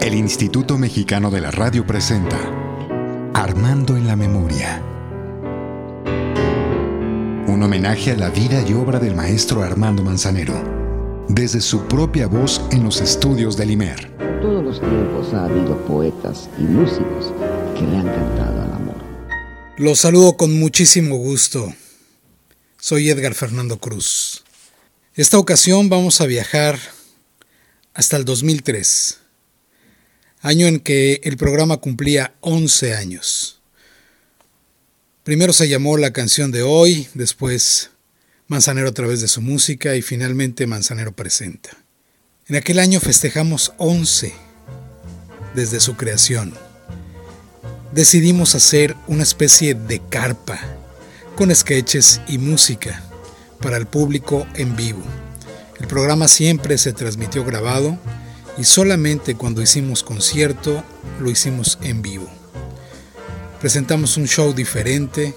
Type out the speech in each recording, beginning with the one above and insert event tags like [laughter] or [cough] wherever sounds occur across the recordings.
El Instituto Mexicano de la Radio presenta Armando en la Memoria. Un homenaje a la vida y obra del maestro Armando Manzanero, desde su propia voz en los estudios del IMER. En todos los tiempos ha habido poetas y músicos que le han cantado al amor. Los saludo con muchísimo gusto. Soy Edgar Fernando Cruz. Esta ocasión vamos a viajar hasta el 2003, año en que el programa cumplía 11 años. Primero se llamó La canción de hoy, después Manzanero a través de su música y finalmente Manzanero presenta. En aquel año festejamos 11 desde su creación. Decidimos hacer una especie de carpa con sketches y música para el público en vivo. El programa siempre se transmitió grabado y solamente cuando hicimos concierto lo hicimos en vivo. Presentamos un show diferente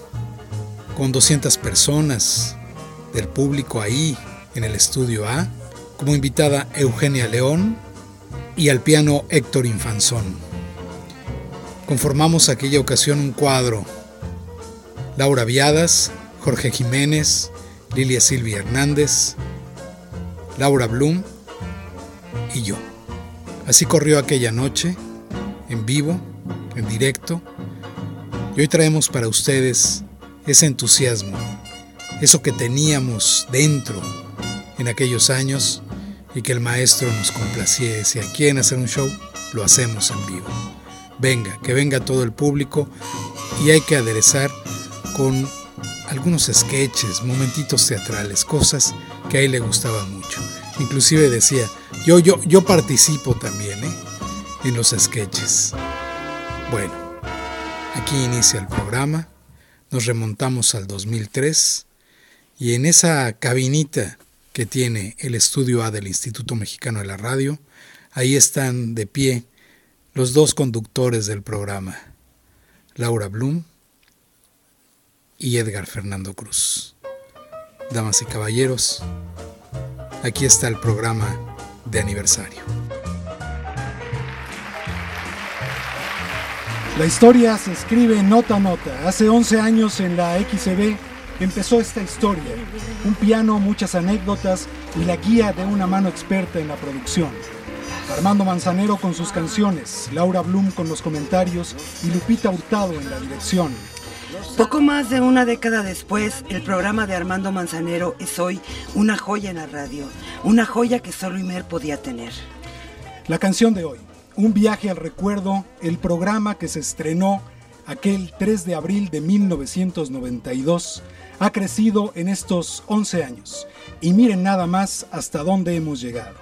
con 200 personas del público ahí en el estudio A, como invitada Eugenia León y al piano Héctor Infanzón. Conformamos aquella ocasión un cuadro. Laura Viadas, Jorge Jiménez, Lilia Silvia Hernández, Laura Blum y yo. Así corrió aquella noche, en vivo, en directo, y hoy traemos para ustedes ese entusiasmo, eso que teníamos dentro en aquellos años y que el maestro nos complaciese. Si aquí en hacer un show, lo hacemos en vivo. Venga, que venga todo el público y hay que aderezar con algunos sketches, momentitos teatrales, cosas que a él le gustaban mucho. Inclusive decía, yo, yo, yo participo también ¿eh? en los sketches. Bueno, aquí inicia el programa, nos remontamos al 2003 y en esa cabinita que tiene el estudio A del Instituto Mexicano de la Radio, ahí están de pie los dos conductores del programa, Laura Blum y Edgar Fernando Cruz. Damas y caballeros, aquí está el programa de aniversario. La historia se escribe nota a nota. Hace 11 años en la XCB empezó esta historia. Un piano, muchas anécdotas y la guía de una mano experta en la producción. Armando Manzanero con sus canciones, Laura Blum con los comentarios y Lupita Hurtado en la dirección. Poco más de una década después, el programa de Armando Manzanero es hoy una joya en la radio, una joya que solo Imer podía tener. La canción de hoy, un viaje al recuerdo, el programa que se estrenó aquel 3 de abril de 1992, ha crecido en estos 11 años. Y miren nada más hasta dónde hemos llegado.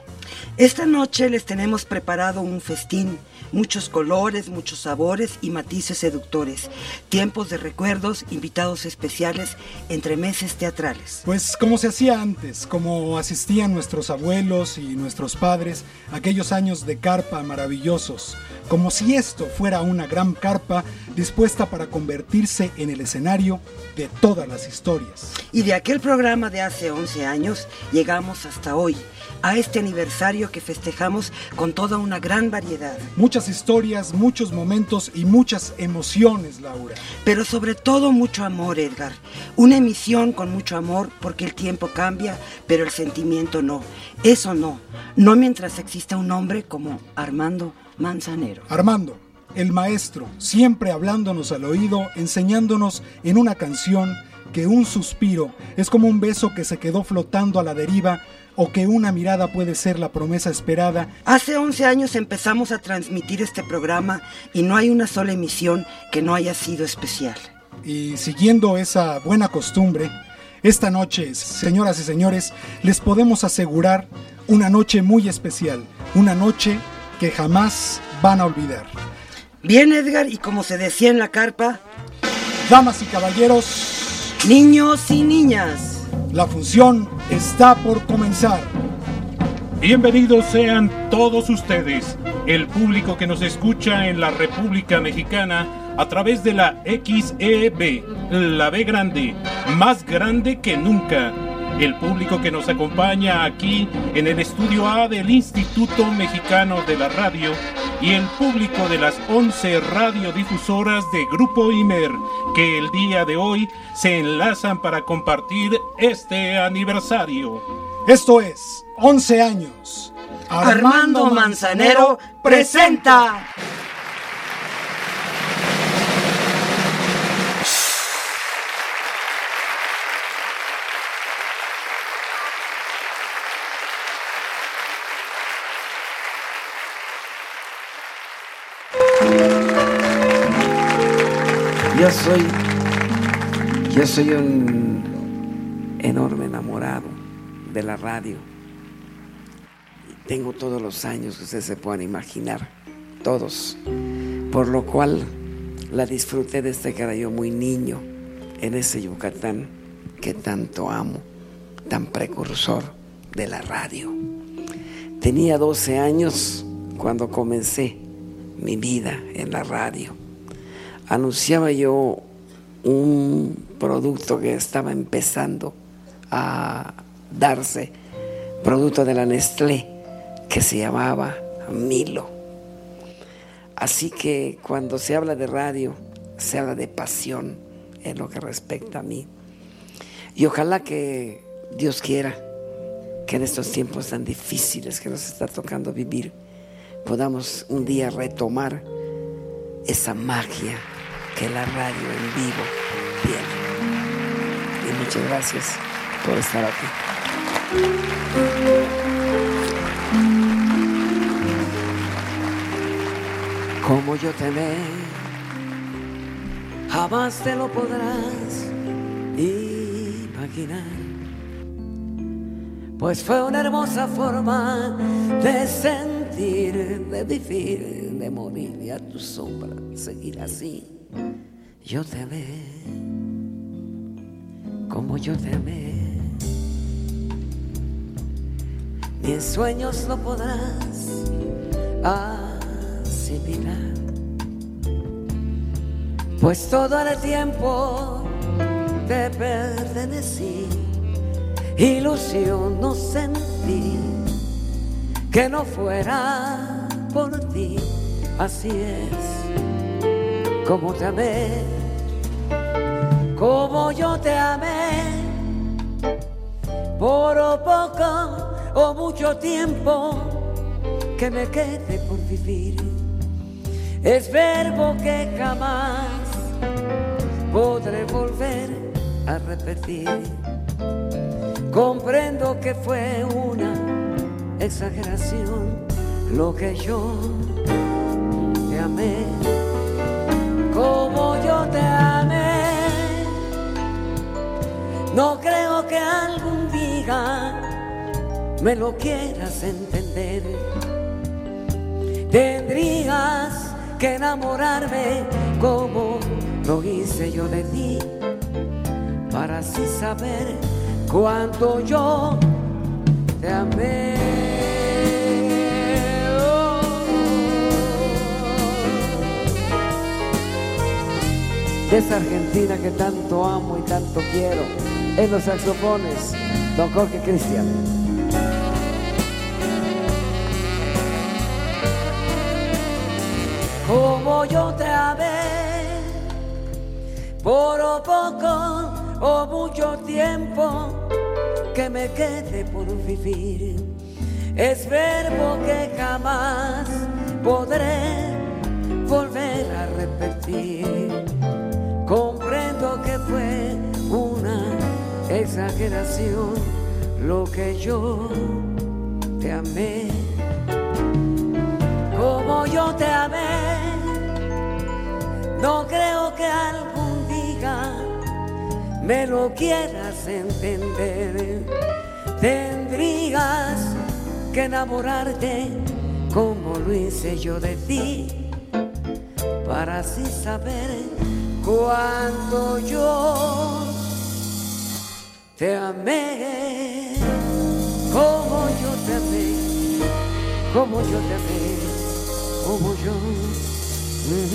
Esta noche les tenemos preparado un festín, muchos colores, muchos sabores y matices seductores, tiempos de recuerdos, invitados especiales, entre meses teatrales. Pues como se hacía antes, como asistían nuestros abuelos y nuestros padres, aquellos años de carpa maravillosos, como si esto fuera una gran carpa dispuesta para convertirse en el escenario de todas las historias. Y de aquel programa de hace 11 años llegamos hasta hoy, a este aniversario que festejamos con toda una gran variedad. Muchas historias, muchos momentos y muchas emociones, Laura. Pero sobre todo mucho amor, Edgar. Una emisión con mucho amor porque el tiempo cambia, pero el sentimiento no. Eso no. No mientras exista un hombre como Armando Manzanero. Armando, el maestro, siempre hablándonos al oído, enseñándonos en una canción que un suspiro es como un beso que se quedó flotando a la deriva o que una mirada puede ser la promesa esperada. Hace 11 años empezamos a transmitir este programa y no hay una sola emisión que no haya sido especial. Y siguiendo esa buena costumbre, esta noche, señoras y señores, les podemos asegurar una noche muy especial, una noche que jamás van a olvidar. Bien, Edgar, y como se decía en la carpa, damas y caballeros, niños y niñas, la función está por comenzar. Bienvenidos sean todos ustedes, el público que nos escucha en la República Mexicana a través de la XEB, la B grande, más grande que nunca. El público que nos acompaña aquí en el estudio A del Instituto Mexicano de la Radio y el público de las 11 radiodifusoras de Grupo Imer que el día de hoy se enlazan para compartir este aniversario. Esto es 11 años. Armando Manzanero presenta. Soy un enorme enamorado de la radio. Tengo todos los años que ustedes se puedan imaginar, todos. Por lo cual la disfruté desde que era yo muy niño en ese Yucatán que tanto amo, tan precursor de la radio. Tenía 12 años cuando comencé mi vida en la radio anunciaba yo un producto que estaba empezando a darse, producto de la Nestlé, que se llamaba Milo. Así que cuando se habla de radio, se habla de pasión en lo que respecta a mí. Y ojalá que Dios quiera que en estos tiempos tan difíciles que nos está tocando vivir, podamos un día retomar esa magia que la radio en vivo tiene. Y muchas gracias por estar aquí. Como yo te ve, jamás te lo podrás imaginar. Pues fue una hermosa forma de sentir, de vivir, de morir y a tu sombra seguir así yo te amé como yo te amé. Ni en sueños lo podrás asimilar. Pues todo el tiempo te pertenecí, ilusión no sentí que no fuera por ti, así es como te amé, como yo te amé, por poco o mucho tiempo que me quede por vivir. Es verbo que jamás podré volver a repetir. Comprendo que fue una exageración lo que yo te amé No creo que algún día me lo quieras entender. Tendrías que enamorarme como lo hice yo de ti, para así saber cuánto yo te amé. esa Argentina que tanto amo y tanto quiero. En los saxofones, don Jorge Cristian. Como yo te amé, por poco o mucho tiempo que me quede por vivir, es verbo que jamás podré volver a repetir Comprendo que fue exageración lo que yo te amé. Como yo te amé, no creo que algún día me lo quieras entender. Tendrías que enamorarte como lo hice yo de ti, para así saber cuando yo te amé como yo te amé, como yo te amé, como yo mm,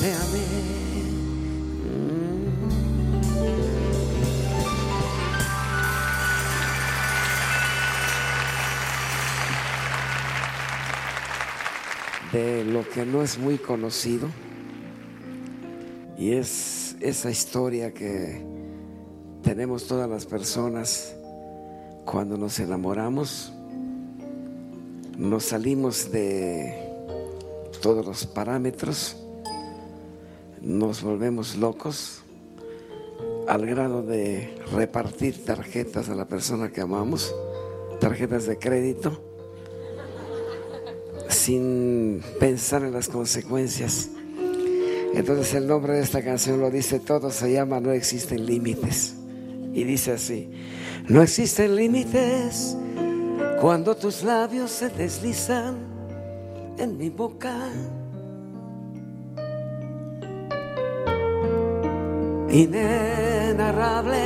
te amé. Mm. de lo que no es muy conocido y es esa historia que tenemos todas las personas cuando nos enamoramos, nos salimos de todos los parámetros, nos volvemos locos al grado de repartir tarjetas a la persona que amamos, tarjetas de crédito, sin pensar en las consecuencias. Entonces el nombre de esta canción lo dice todo, se llama No existen límites. Y dice así, no existen límites cuando tus labios se deslizan en mi boca. Inenarrable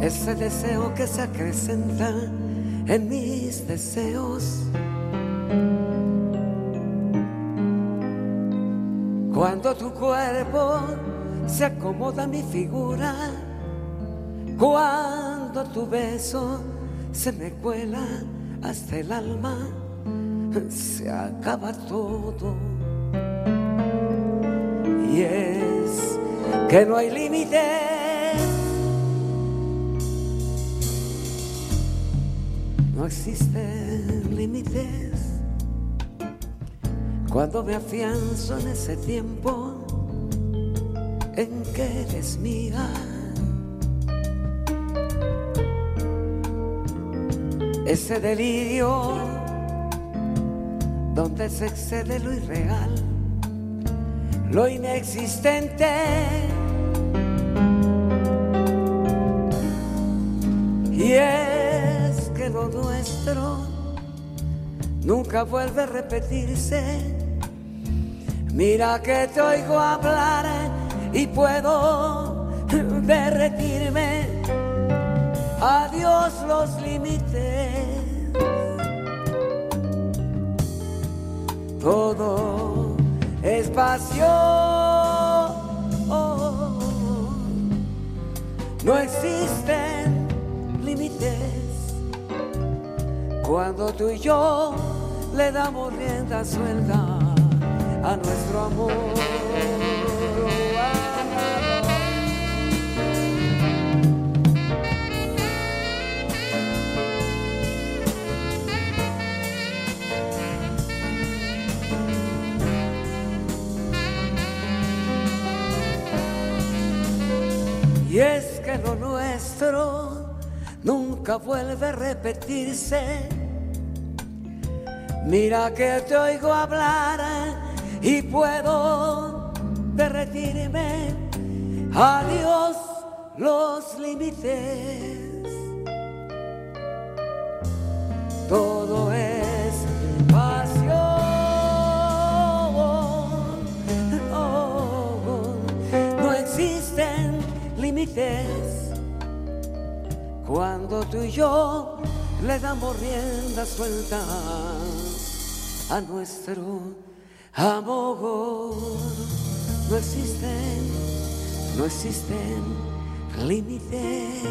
ese deseo que se acrecenta en mis deseos. Cuando tu cuerpo se acomoda a mi figura, cuando tu beso se me cuela hasta el alma, se acaba todo. Y es que no hay límite. No existen límites cuando me afianzo en ese tiempo en que eres mía. Ese delirio donde se excede lo irreal, lo inexistente. Y es que lo nuestro nunca vuelve a repetirse. Mira que te oigo hablar y puedo derretirme adiós los límites. Todo es pasión. No existen límites cuando tú y yo le damos rienda suelta a nuestro amor. Nunca vuelve a repetirse. Mira que te oigo hablar y puedo derretirme. Adiós los límites. Todo es pasión. Oh, no existen límites cuando tú y yo le damos rienda suelta a nuestro amor. No existen, no existen límites.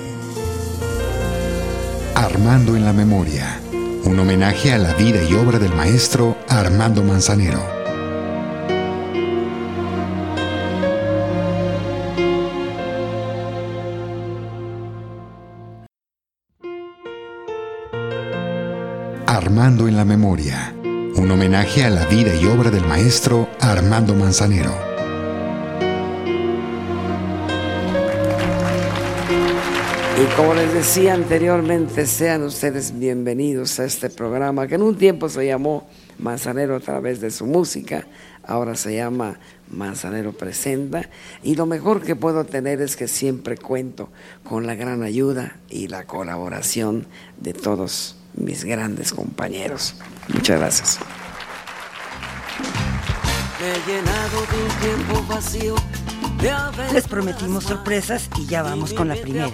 Armando en la memoria. Un homenaje a la vida y obra del maestro Armando Manzanero. En la Memoria, un homenaje a la vida y obra del maestro Armando Manzanero. Y como les decía anteriormente, sean ustedes bienvenidos a este programa que en un tiempo se llamó Manzanero a través de su música, ahora se llama Manzanero Presenta y lo mejor que puedo tener es que siempre cuento con la gran ayuda y la colaboración de todos mis grandes compañeros. Muchas gracias. Les prometimos sorpresas y ya vamos con la primera.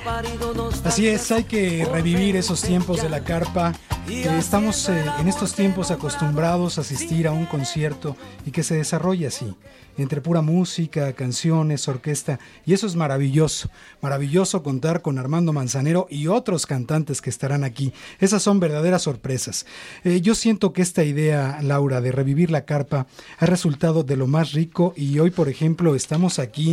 Así es, hay que revivir esos tiempos de la carpa estamos eh, en estos tiempos acostumbrados a asistir a un concierto y que se desarrolle así, entre pura música, canciones, orquesta, y eso es maravilloso, maravilloso contar con Armando Manzanero y otros cantantes que estarán aquí. Esas son verdaderas sorpresas. Eh, yo siento que esta idea, Laura, de revivir la carpa ha resultado de lo más rico y hoy, por ejemplo, estamos aquí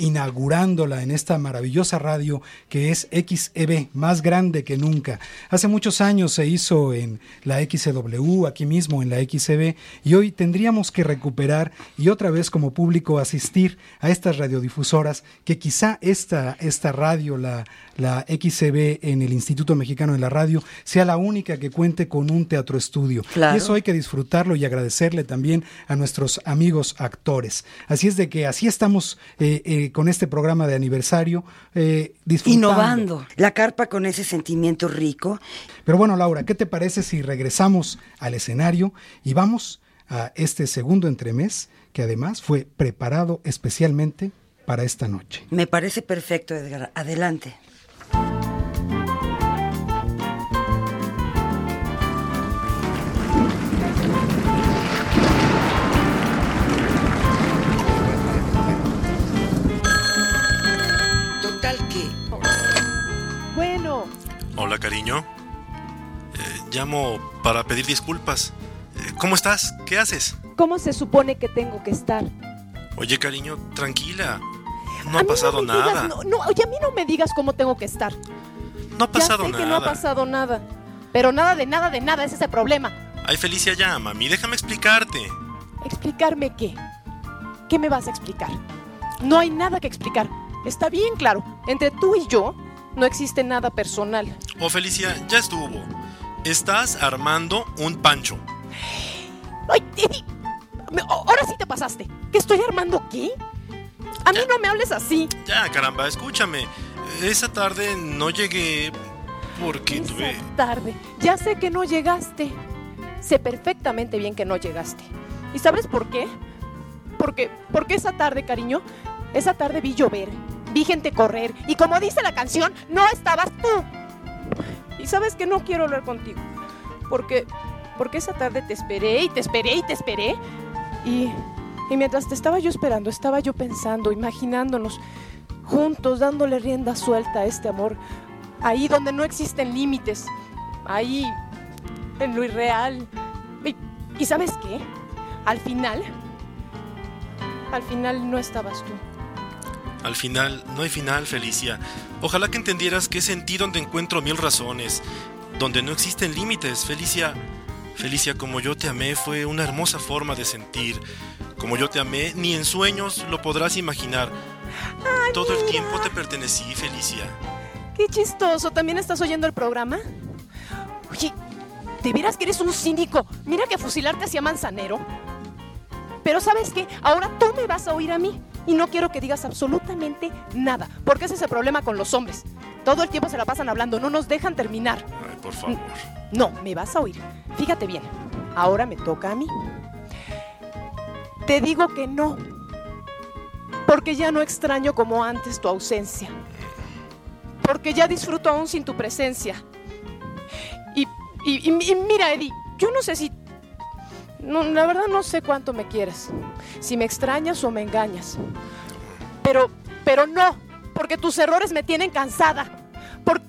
inaugurándola en esta maravillosa radio que es XEB, más grande que nunca. Hace muchos años se hizo en la XW, aquí mismo en la XEB, y hoy tendríamos que recuperar y otra vez como público asistir a estas radiodifusoras que quizá esta, esta radio, la, la XCB en el Instituto Mexicano de la Radio sea la única que cuente con un teatro estudio. Y eso hay que disfrutarlo y agradecerle también a nuestros amigos actores. Así es de que así estamos eh, eh, con este programa de aniversario, eh, disfrutando. Innovando. La carpa con ese sentimiento rico. Pero bueno, Laura, ¿qué te parece si regresamos al escenario y vamos a este segundo entremés que además fue preparado especialmente para esta noche? Me parece perfecto, Edgar. Adelante. Hola, cariño. Eh, llamo para pedir disculpas. Eh, ¿Cómo estás? ¿Qué haces? ¿Cómo se supone que tengo que estar? Oye, cariño, tranquila. No ha pasado nada. no, no, oye, a mí no me digas cómo tengo que estar. No ha pasado ya sé nada. Que no ha pasado nada. Pero nada de nada de nada, ese es el problema. Ay, Felicia, ya, mami, déjame explicarte. ¿Explicarme qué? ¿Qué me vas a explicar? No hay nada que explicar. Está bien claro. Entre tú y yo no existe nada personal. Oh, Felicia, ya estuvo. Estás armando un pancho. ¡Ay, Ahora sí te pasaste. ¿Qué estoy armando qué? A mí Ya. no me hables así. Ya, caramba, escúchame. Esa tarde no llegué porque tuve... Esa tarde. Ya sé que no llegaste. Sé perfectamente bien que no llegaste. ¿Y sabes por qué? Porque, porque esa tarde, cariño, esa tarde vi llover, vi gente correr y como dice la canción, no estabas tú. Y sabes que no quiero hablar contigo. Porque, porque esa tarde te esperé y te esperé y te esperé. Y, y mientras te estaba yo esperando, estaba yo pensando, imaginándonos juntos, dándole rienda suelta a este amor ahí donde no existen límites, ahí en lo irreal. Y, ¿y sabes qué? Al final, al final no estabas tú. Al final, no hay final, Felicia. Ojalá que entendieras que es en ti donde encuentro mil razones, donde no existen límites, Felicia. Felicia, como yo te amé, fue una hermosa forma de sentir. Como yo te amé, ni en sueños lo podrás imaginar. Todo el tiempo te pertenecí, Felicia. Qué chistoso, ¿también estás oyendo el programa? Oye, ¿de veras que eres un cínico? Mira que fusilarte hacia Manzanero. Pero ¿sabes qué? Ahora tú me vas a oír a mí. Y no quiero que digas absolutamente nada, porque ese es el problema con los hombres. Todo el tiempo se la pasan hablando, no nos dejan terminar. Ay, por favor. No, me vas a oír. Fíjate bien, ahora me toca a mí. Te digo que no, porque ya no extraño como antes tu ausencia, porque ya disfruto aún sin tu presencia. Y, y- y- y mira, Eddie, yo no sé si... No, la verdad no sé cuánto me quieres, si me extrañas o me engañas. Pero, pero no, porque tus errores me tienen cansada. Por-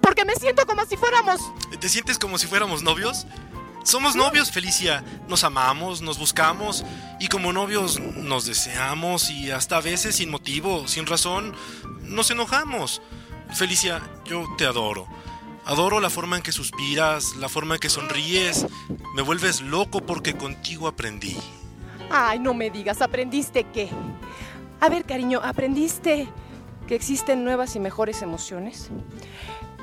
porque me siento como si fuéramos ¿Te sientes como si fuéramos novios? Somos novios, Felicia. Nos amamos, nos buscamos y como novios nos deseamos y hasta a veces sin motivo, sin razón, nos enojamos. Felicia, yo te adoro. Adoro la forma en que suspiras, la forma en que sonríes. Me vuelves loco porque contigo aprendí. Ay, no me digas, ¿aprendiste qué? A ver, cariño, ¿aprendiste que existen nuevas y mejores emociones?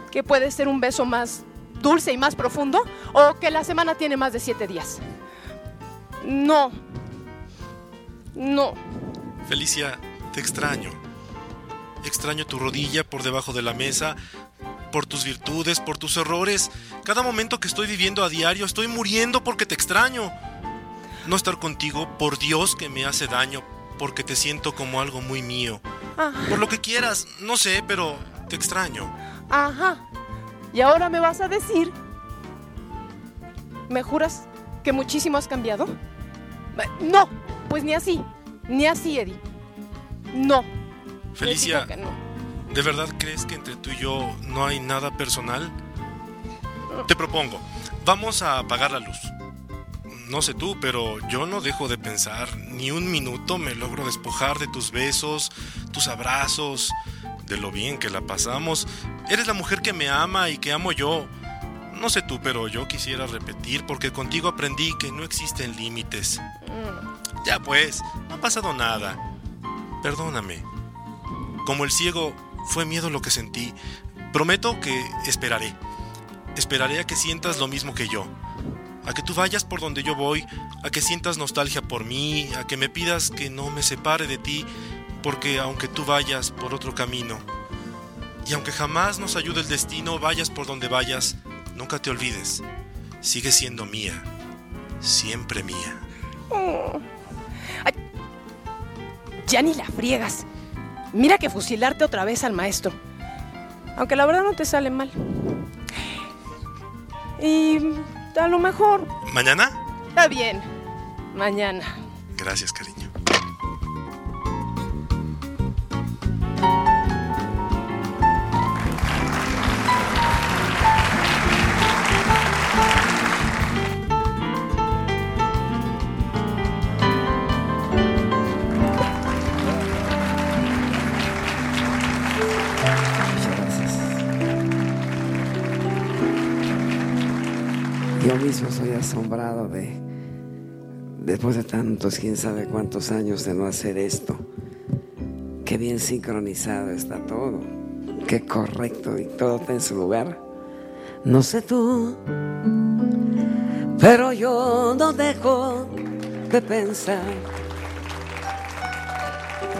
¿Que puede ser un beso más dulce y más profundo? ¿O que la semana tiene más de siete días? No. No. Felicia, te extraño. Extraño tu rodilla por debajo de la mesa, por tus virtudes, por tus errores. Cada momento que estoy viviendo a diario estoy muriendo porque te extraño. No estar contigo, por Dios que me hace daño, porque te siento como algo muy mío. Por lo que quieras, no sé, pero te extraño. ajá. Y ahora me vas a decir ¿Me juras que muchísimo has cambiado? No, pues ni así, ni así, Eddie. No. Felicia, no. ¿De verdad crees que entre tú y yo no hay nada personal? Te propongo, vamos a apagar la luz. No sé tú, pero yo no dejo de pensar, ni un minuto me logro despojar de tus besos, tus abrazos, de lo bien que la pasamos. Eres la mujer que me ama y que amo yo. No sé tú, pero yo quisiera repetir porque contigo aprendí que no existen límites. Ya pues, no ha pasado nada. Perdóname. Como el ciego, fue miedo lo que sentí. Prometo que esperaré. Esperaré a que sientas lo mismo que yo. A que tú vayas por donde yo voy, a que sientas nostalgia por mí, a que me pidas que no me separe de ti, porque aunque tú vayas por otro camino, y aunque jamás nos ayude el destino, vayas por donde vayas, nunca te olvides. Sigue siendo mía, siempre mía. Oh. Ya ni la friegas. Mira que fusilarte otra vez al maestro. Aunque la verdad no te sale mal. Y a lo mejor. ¿Mañana? Está bien. Mañana. Gracias, cariño. De, después de tantos, quién sabe cuántos años de no hacer esto, qué bien sincronizado está todo, qué correcto y todo está en su lugar. No sé tú, pero yo no dejo de pensar,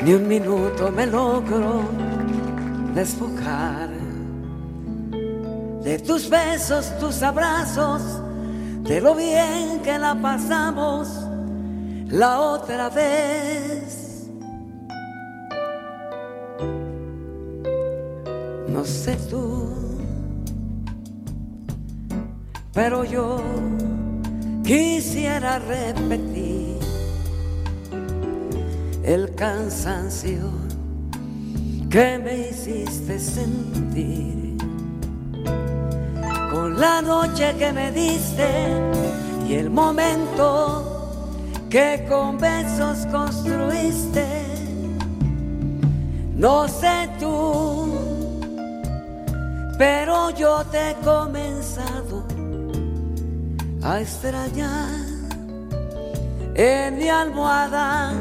ni un minuto me logro despojar de tus besos, tus abrazos, de lo bien que la pasamos la otra vez. No sé tú, pero yo quisiera repetir el cansancio que me hiciste sentir la noche que me diste y el momento que con besos construiste. No sé tú, pero yo te he comenzado a extrañar en mi almohada.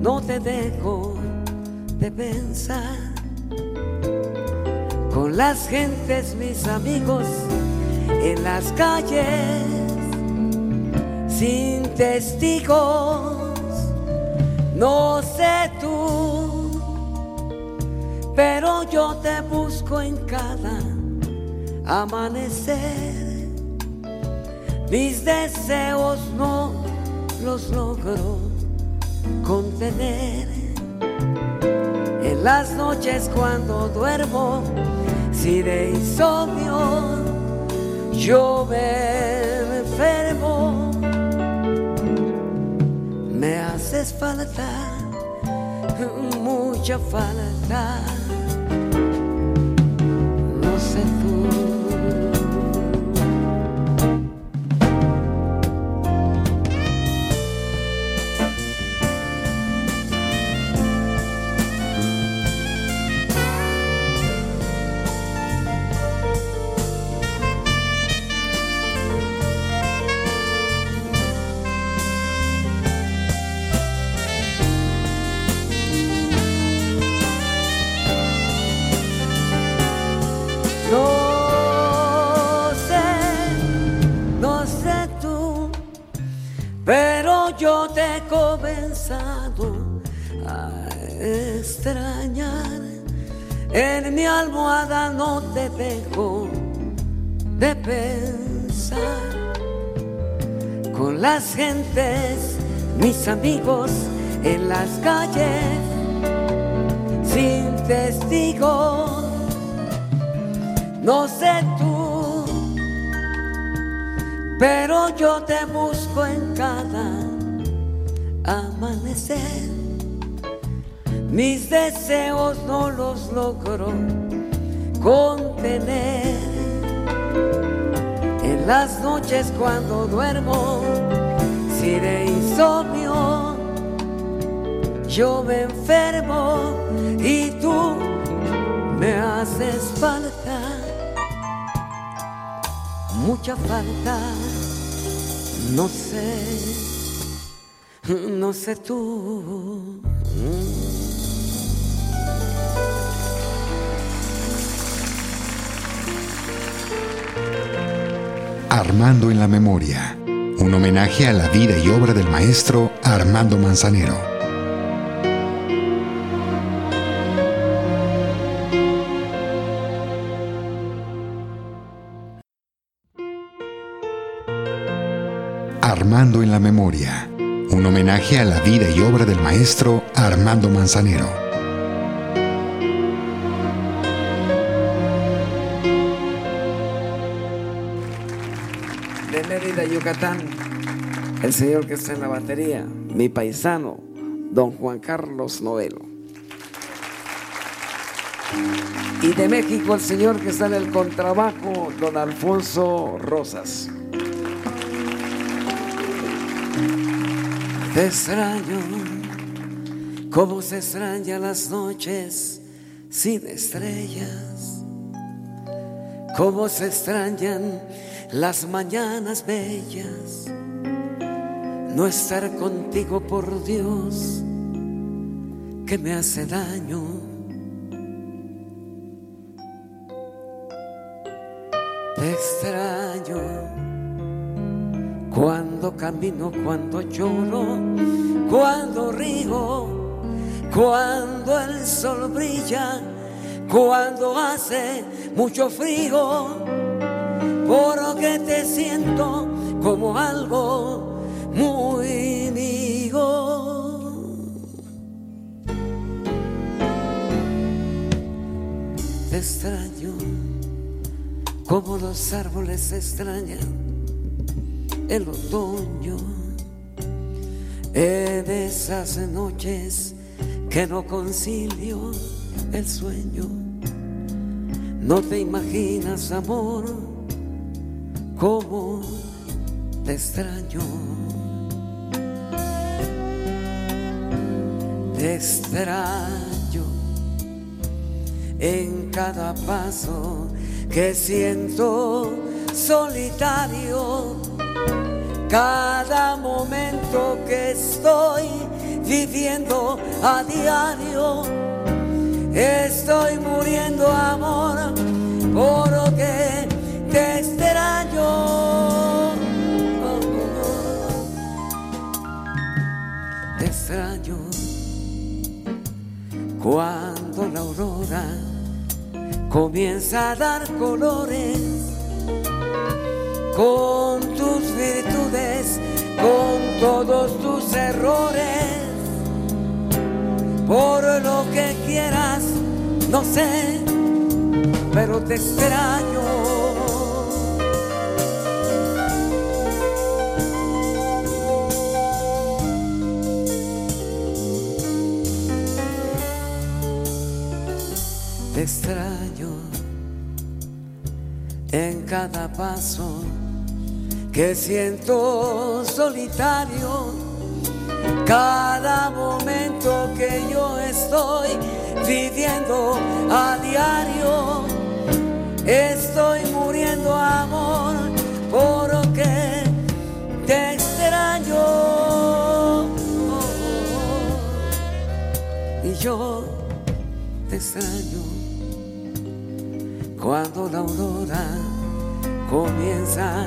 No te dejo de pensar con las gentes, mis amigos, en las calles, sin testigos. No sé tú, pero yo te busco en cada amanecer. Mis deseos no los logro contener. En las noches cuando duermo, si de insomnio yo me enfermo, me haces falta, mucha falta. Comenzado a extrañar. En mi almohada no te dejo de pensar. Con las gentes, mis amigos en las calles, sin testigos. No sé tú, pero yo te busco en cada amanecer. Mis deseos no los logro contener. En las noches cuando duermo, si de insomnio, yo me enfermo y tú me haces falta, mucha falta, no sé, no sé tú. Armando en la Memoria, un homenaje a la vida y obra del maestro Armando Manzanero. Armando en la Memoria, un homenaje a la vida y obra del maestro Armando Manzanero. de Mérida, Yucatán, el señor que está en la batería, mi paisano, don Juan Carlos Novelo. Y de México, el señor que está en el contrabajo, don Alfonso Rosas. Te extraño, como se extrañan las noches sin estrellas, como se extrañan las mañanas bellas, no estar contigo por Dios, que me hace daño. Te extraño cuando camino, cuando lloro, cuando río, cuando el sol brilla, cuando hace mucho frío porque te siento como algo muy mío. Extraño como los árboles extrañan el otoño en esas noches que no concilio el sueño. No te imaginas, amor, cómo te extraño. Te extraño en cada paso que siento solitario, cada momento que estoy viviendo a diario. Estoy muriendo amor porque te extraño. Te extraño cuando la aurora comienza a dar colores con tus virtudes, con todos tus errores. Por lo que quieras, no sé, pero te extraño. Te extraño en cada paso que siento solitario, cada momento que yo estoy viviendo a diario, estoy muriendo amor porque te extraño. Y yo te extraño cuando la aurora comienza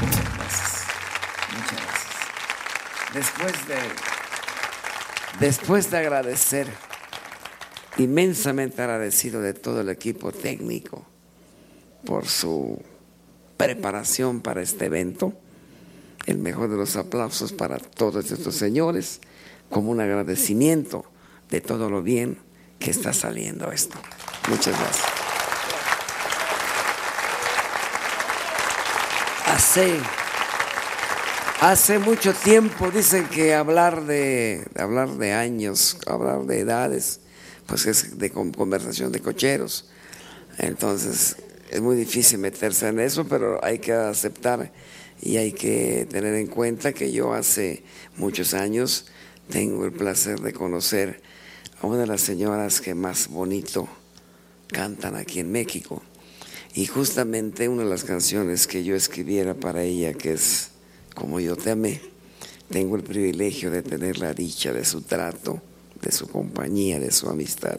Muchas gracias. Muchas gracias. Después de, después de agradecer, inmensamente agradecido de todo el equipo técnico por su preparación para este evento, el mejor de los aplausos para todos estos señores, como un agradecimiento de todo lo bien que está saliendo esto. Muchas gracias. Hace, hace mucho tiempo dicen que hablar de, hablar de años, hablar de edades, pues es de conversación de cocheros. Entonces es muy difícil meterse en eso, pero hay que aceptar y hay que tener en cuenta que yo hace muchos años tengo el placer de conocer a una de las señoras que más bonito cantan aquí en México. Y justamente una de las canciones que yo escribiera para ella, que es Como yo te amé, tengo el privilegio de tener la dicha de su trato, de su compañía, de su amistad.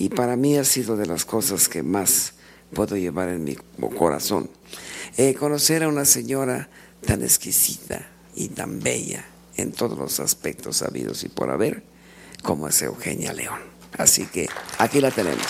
Y para mí ha sido de las cosas que más puedo llevar en mi corazón. Eh, conocer a una señora tan exquisita y tan bella en todos los aspectos sabidos y por haber, como es Eugenia León. Así que aquí la tenemos.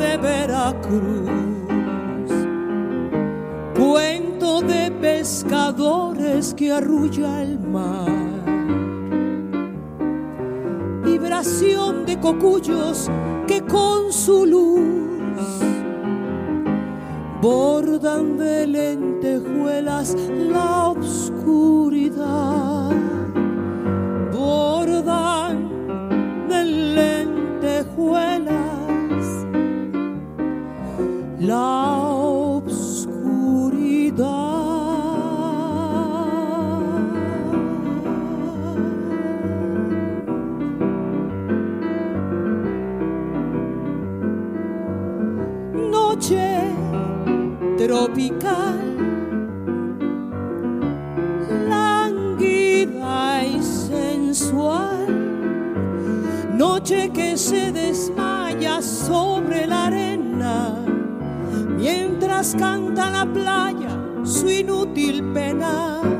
De Veracruz. Cuento de pescadores que arrulla el mar. Vibración de cocuyos que con su luz bordan de lentejuelas la oscuridad. Bordan de lentejuelas la oscuridad. Noche tropical, lánguida y sensual, noche que se desmaya sobre la canta la playa su inútil pena.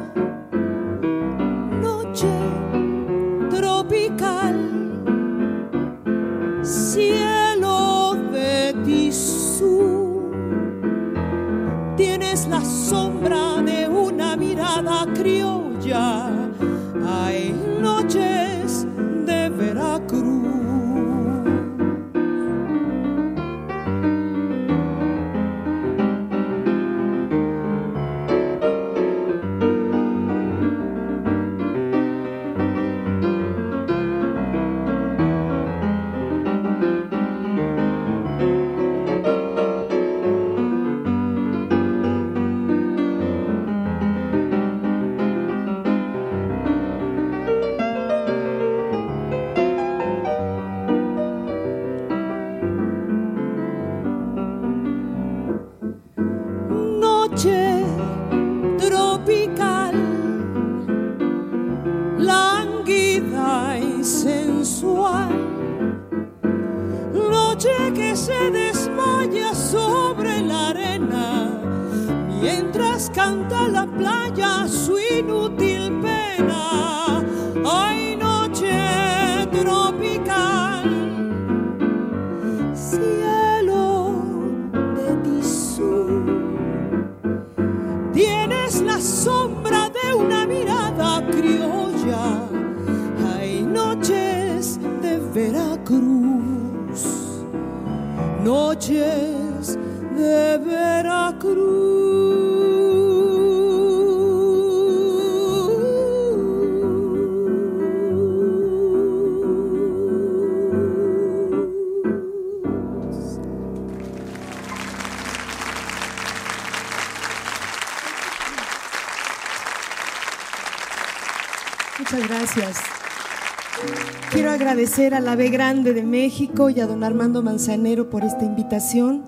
A la B Grande de México y a don Armando Manzanero por esta invitación.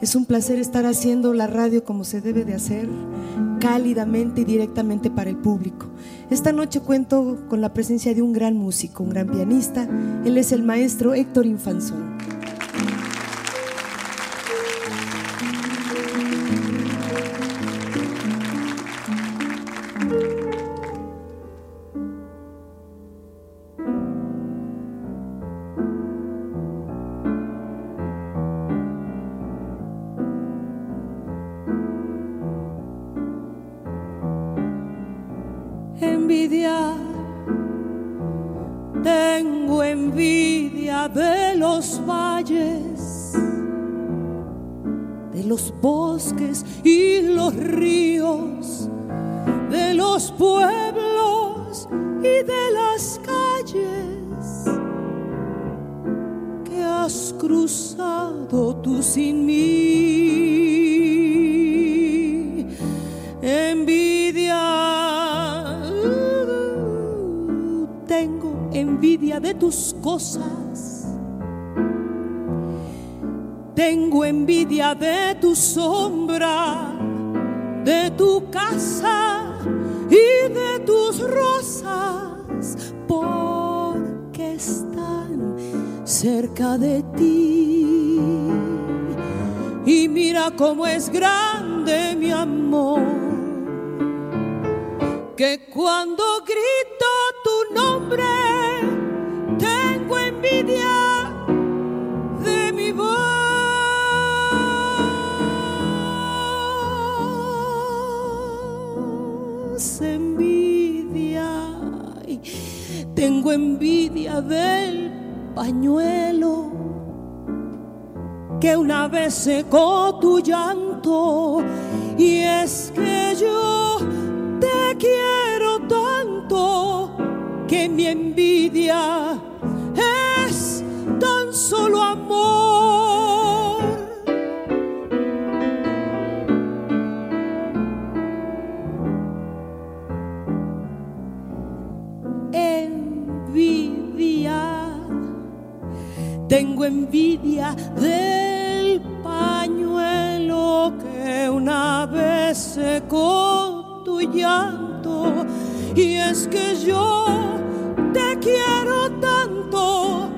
Es un placer estar haciendo la radio como se debe de hacer, cálidamente y directamente para el público. Esta noche cuento con la presencia de un gran músico, un gran pianista. Él es el maestro Héctor Infanzón. Cómo es grande mi amor, que cuando grito tu nombre, tengo envidia de mi voz. Envidia, tengo envidia del pañuelo que una vez secó tu llanto y es que yo te quiero tanto que mi envidia es tan solo amor. Envidia tengo envidia del vez secó tu llanto. Y es que yo te quiero tanto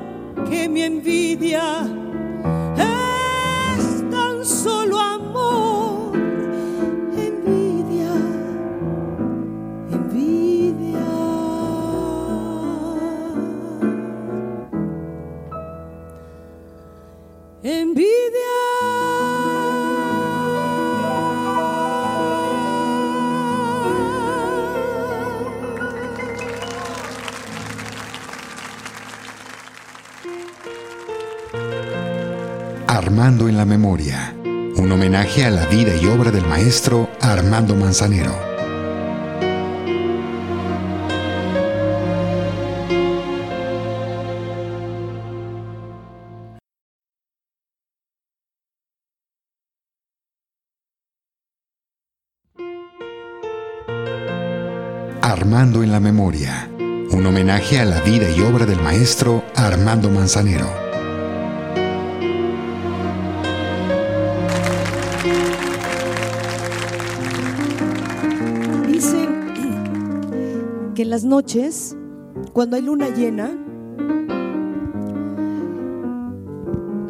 que mi envidia Armando en la Memoria. Un homenaje a la vida y obra del maestro Armando Manzanero. Armando en la Memoria. Un homenaje a la vida y obra del maestro Armando Manzanero. que en las noches, cuando hay luna llena,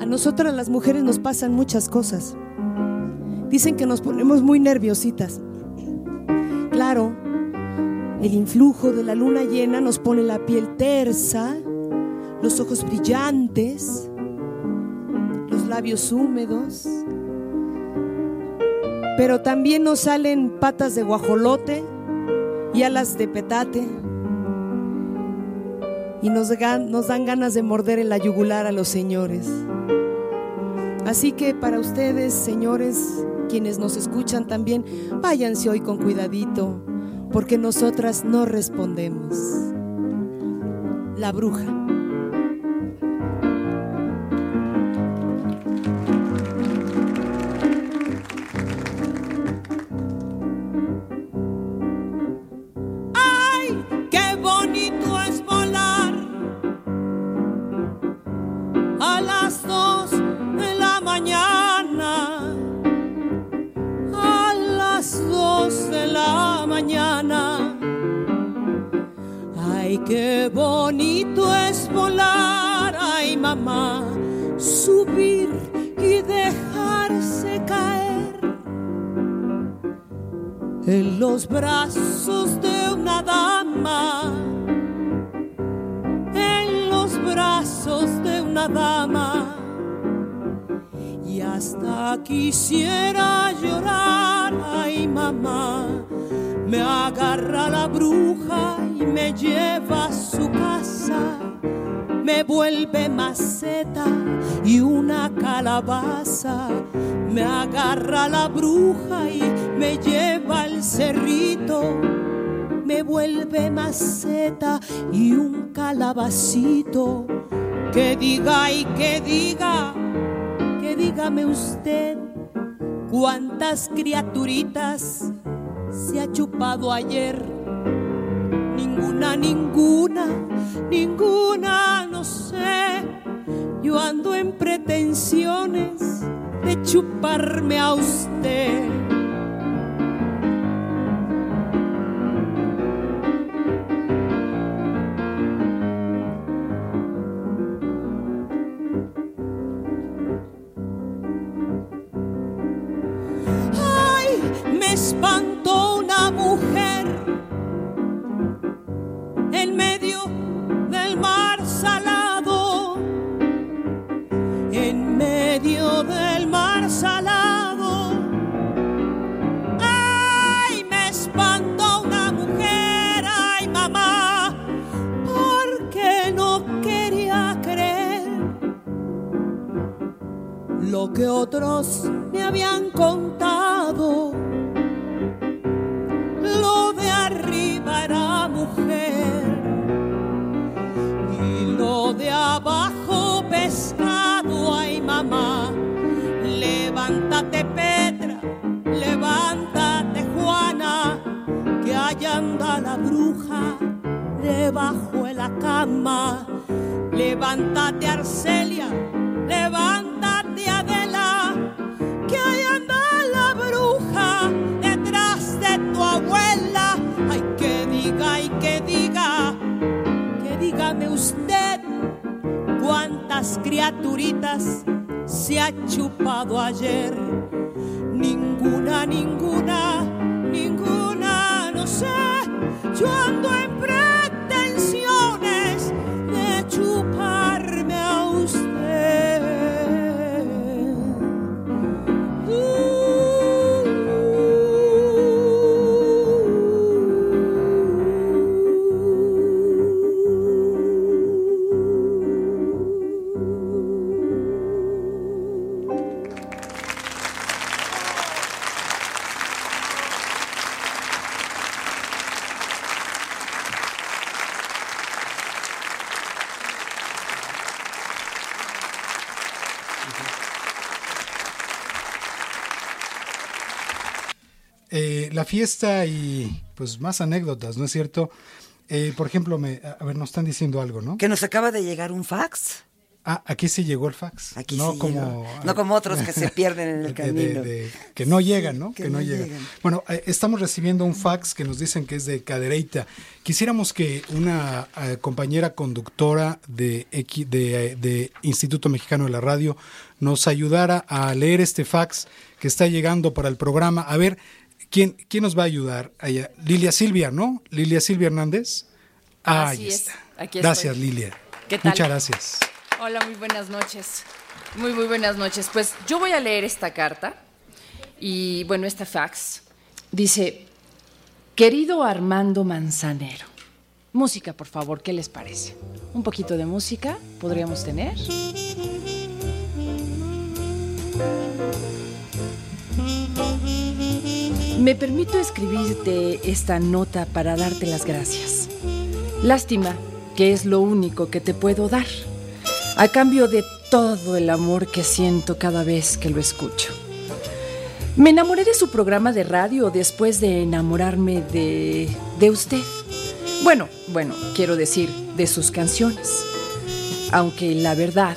a nosotras las mujeres nos pasan muchas cosas. Dicen que nos ponemos muy nerviositas. Claro, el influjo de la luna llena nos pone la piel tersa, los ojos brillantes, los labios húmedos, pero también nos salen patas de guajolote y alas de petate y nos, nos dan ganas de morder en la yugular a los señores. Así que para ustedes, señores, quienes nos escuchan también, váyanse hoy con cuidadito, porque nosotras no respondemos. La bruja. De una dama. Y hasta quisiera llorar, ay mamá, me agarra la bruja me lleva a su casa, me vuelve maceta y una calabaza, me agarra la bruja y me lleva al cerrito, me vuelve maceta y un calabacito, que diga y que diga, que dígame usted cuántas criaturitas se ha chupado ayer ninguna, ninguna, ninguna, no sé. Yo ando en pretensiones de chuparme a usted. Debajo de la cama. Levántate Arcelia, levántate usted cuántas criaturitas se ha chupado ayer. Ninguna, ninguna, ninguna, no sé. Yo ando en fiesta y pues más anécdotas, ¿no es cierto? Eh, por ejemplo, me, a ver, nos están diciendo algo, ¿no? Que nos acaba de llegar un fax. Ah, aquí sí llegó el fax. Aquí no sí como llegó. No como otros que se [laughs] pierden en el de- de- camino. de- que no llegan, ¿no? Que Que, no, llegan. llegan. Bueno, eh, estamos recibiendo un fax que nos dicen que es de Cadereyta. Quisiéramos que una eh, compañera conductora de, de Instituto Mexicano de la Radio nos ayudara a leer este fax que está llegando para el programa. A ver, ¿quién, quién nos va a ayudar? Allá? Lilia Silvia, ¿no? Lilia Silvia Hernández. Ah, Así ahí es, está. aquí Gracias. Lilia. ¿Qué tal? Muchas gracias. Hola, muy buenas noches. Muy, muy buenas noches. Pues yo voy a leer esta carta y, bueno, esta fax. Dice, querido Armando Manzanero. Música, por favor, ¿qué les parece? Un poquito de música podríamos tener. Me permito escribirte esta nota para darte las gracias. Lástima que es lo único que te puedo dar, a cambio de todo el amor que siento cada vez que lo escucho. Me enamoré de su programa de radio después de enamorarme de, de usted. Bueno, bueno, quiero decir, de sus canciones. Aunque la verdad,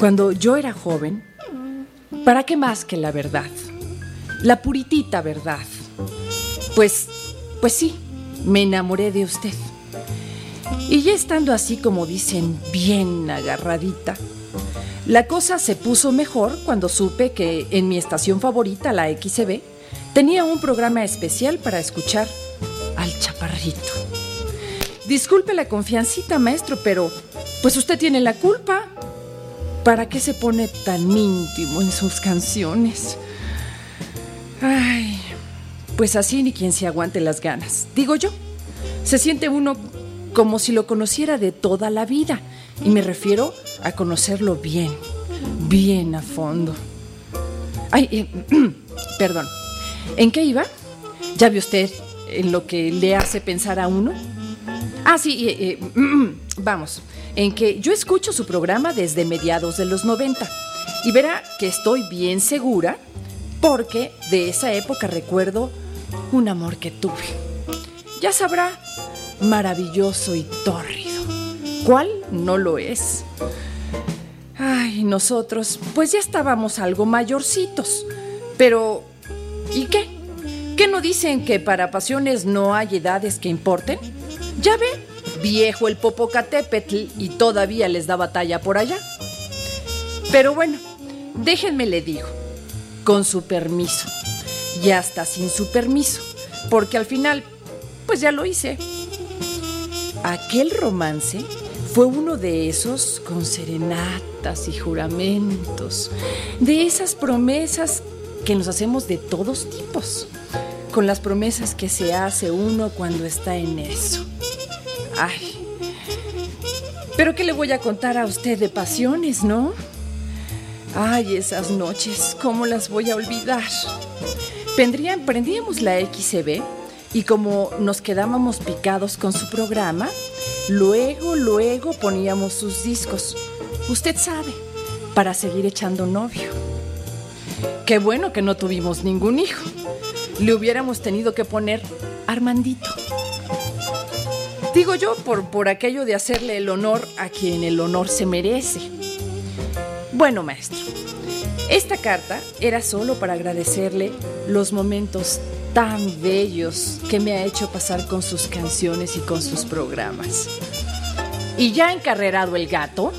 cuando yo era joven, ¿para qué más que la verdad? La puritita verdad. Pues, pues sí, me enamoré de usted. Y ya estando así como dicen, bien agarradita, la cosa se puso mejor cuando supe que en mi estación favorita, la XCB, tenía un programa especial para escuchar al chaparrito. Disculpe la confiancita, maestro, pero pues usted tiene la culpa. ¿Para qué se pone tan íntimo en sus canciones? Ay, pues así ni quien se aguante las ganas. Digo yo, se siente uno como si lo conociera de toda la vida. Y me refiero a conocerlo bien, bien a fondo. Ay, eh, [clears throat] perdón. ¿En qué iba? ¿Ya vio usted en lo que le hace pensar a uno? Ah, sí, eh, eh, [clears throat] vamos. En que yo escucho su programa desde mediados de los 90 y verá que estoy bien segura porque de esa época recuerdo un amor que tuve. Ya sabrá, maravilloso y tórrido. ¿Cuál no lo es? Ay, nosotros, pues ya estábamos algo mayorcitos. Pero, ¿y qué? ¿Qué no dicen que para pasiones no hay edades que importen? Ya ve, viejo el Popocatépetl y todavía les da batalla por allá. Pero bueno, déjenme le digo, con su permiso, y hasta sin su permiso, porque al final, pues ya lo hice. Aquel romance fue uno de esos con serenatas y juramentos, de esas promesas que nos hacemos de todos tipos, con las promesas que se hace uno cuando está en eso. Ay, pero ¿qué le voy a contar a usted de pasiones, no? Ay, esas noches, ¿cómo las voy a olvidar? Prendrían- prendíamos la XCB y como nos quedábamos picados con su programa, luego, luego poníamos sus discos. Usted sabe, para seguir echando novio. Qué bueno que no tuvimos ningún hijo. Le hubiéramos tenido que poner Armandito. Digo yo por, por aquello de hacerle el honor a quien el honor se merece. Bueno, maestro, esta carta era solo para agradecerle los momentos tan bellos que me ha hecho pasar con sus canciones y con sus programas. Y ya encarrerado el gato,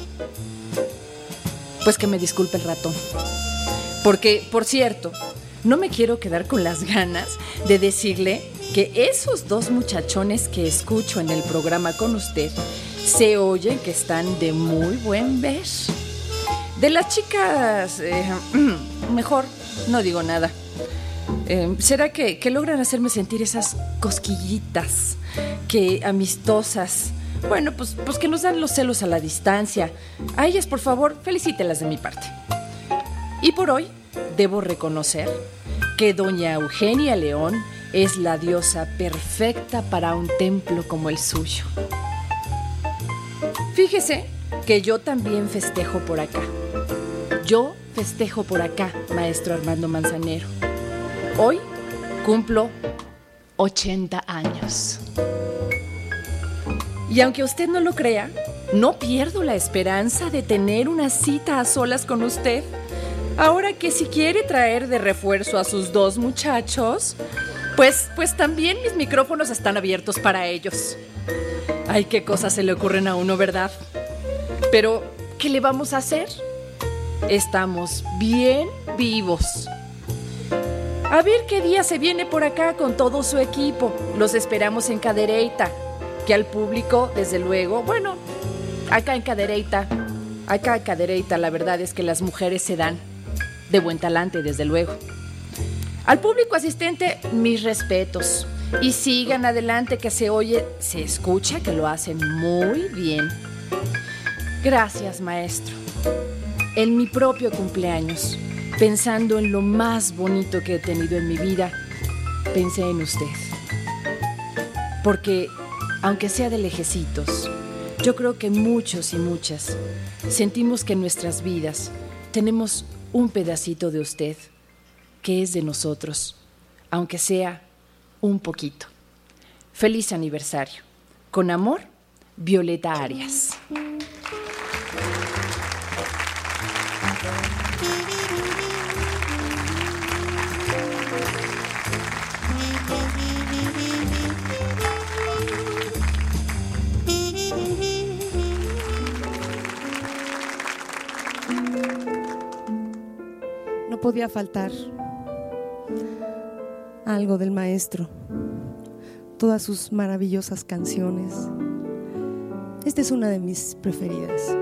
pues que me disculpe el ratón. Porque, por cierto, no me quiero quedar con las ganas de decirle que esos dos muchachones que escucho en el programa con usted se oyen que están de muy buen ver. De las chicas, eh, [clears throat] mejor no digo nada. Eh, ¿Será que, que logran hacerme sentir esas cosquillitas que amistosas? Bueno, pues, pues que nos dan los celos a la distancia. A ellas, por favor, felicítelas de mi parte. Y por hoy, debo reconocer que doña Eugenia León es la diosa perfecta para un templo como el suyo. Fíjese que yo también festejo por acá. Yo festejo por acá, maestro Armando Manzanero. Hoy cumplo 80 años. Y aunque usted no lo crea, no pierdo la esperanza de tener una cita a solas con usted. Ahora que si quiere traer de refuerzo a sus dos muchachos, pues, pues también mis micrófonos están abiertos para ellos. Ay, qué cosas se le ocurren a uno, ¿verdad? Pero, ¿qué le vamos a hacer? Estamos bien vivos. A ver qué día se viene por acá con todo su equipo. Los esperamos en Cadereyta. Que al público, desde luego, bueno, acá en Cadereyta, acá en Cadereyta, la verdad es que las mujeres se dan de buen talante, desde luego. Al público asistente, mis respetos. Y sigan adelante que se oye, se escucha que lo hacen muy bien. Gracias, maestro. En mi propio cumpleaños, pensando en lo más bonito que he tenido en mi vida, pensé en usted. Porque, aunque sea de lejecitos, yo creo que muchos y muchas sentimos que en nuestras vidas tenemos un pedacito de usted que es de nosotros, aunque sea un poquito. Feliz aniversario. Con amor, Violeta Arias. Podía faltar algo del maestro, todas sus maravillosas canciones. Esta es una de mis preferidas.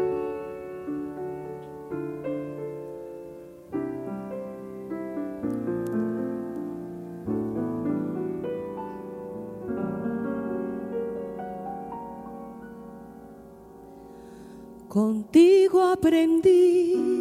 Contigo aprendí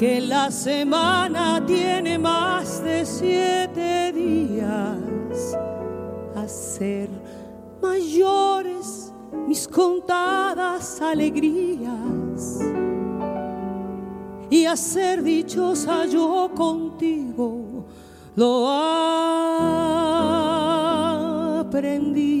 que la semana tiene más de siete días, a ser mayores mis contadas alegrías y a ser dichosa yo contigo lo aprendí.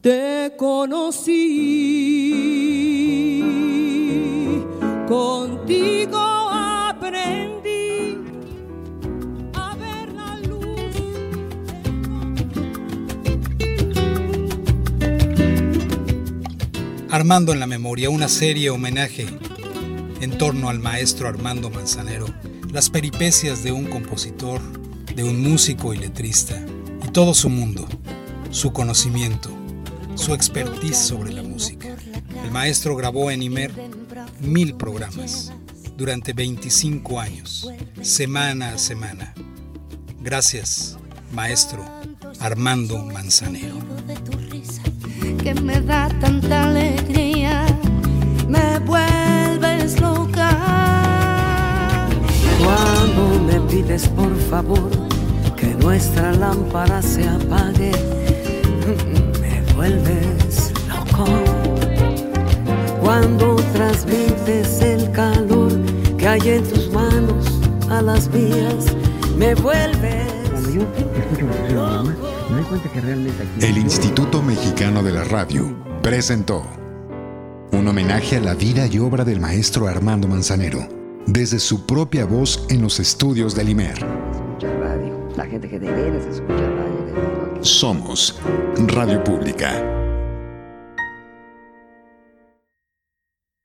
te conocí. Contigo aprendí a ver la luz. Armando en la memoria, una serie homenaje en torno al maestro Armando Manzanero, las peripecias de un compositor, de un músico y letrista, y todo su mundo, su conocimiento, su expertise sobre la música. El maestro grabó en Imer mil programas durante 25 años, semana a semana. Gracias, maestro Armando Manzanero. que me da tanta alegría, me vuelves loca. Cuando me pides por favor que nuestra lámpara se apague, vuelves loco cuando transmites el calor que hay en tus manos a las mías. Me vuelves. Yo escucho me doy cuenta que realmente aquí El Instituto Mexicano de la Radio presentó un homenaje a la vida y obra del maestro Armando Manzanero, desde su propia voz en los estudios del IMER. Escucha radio, la gente que de veras escucha radio. Somos Radio Pública.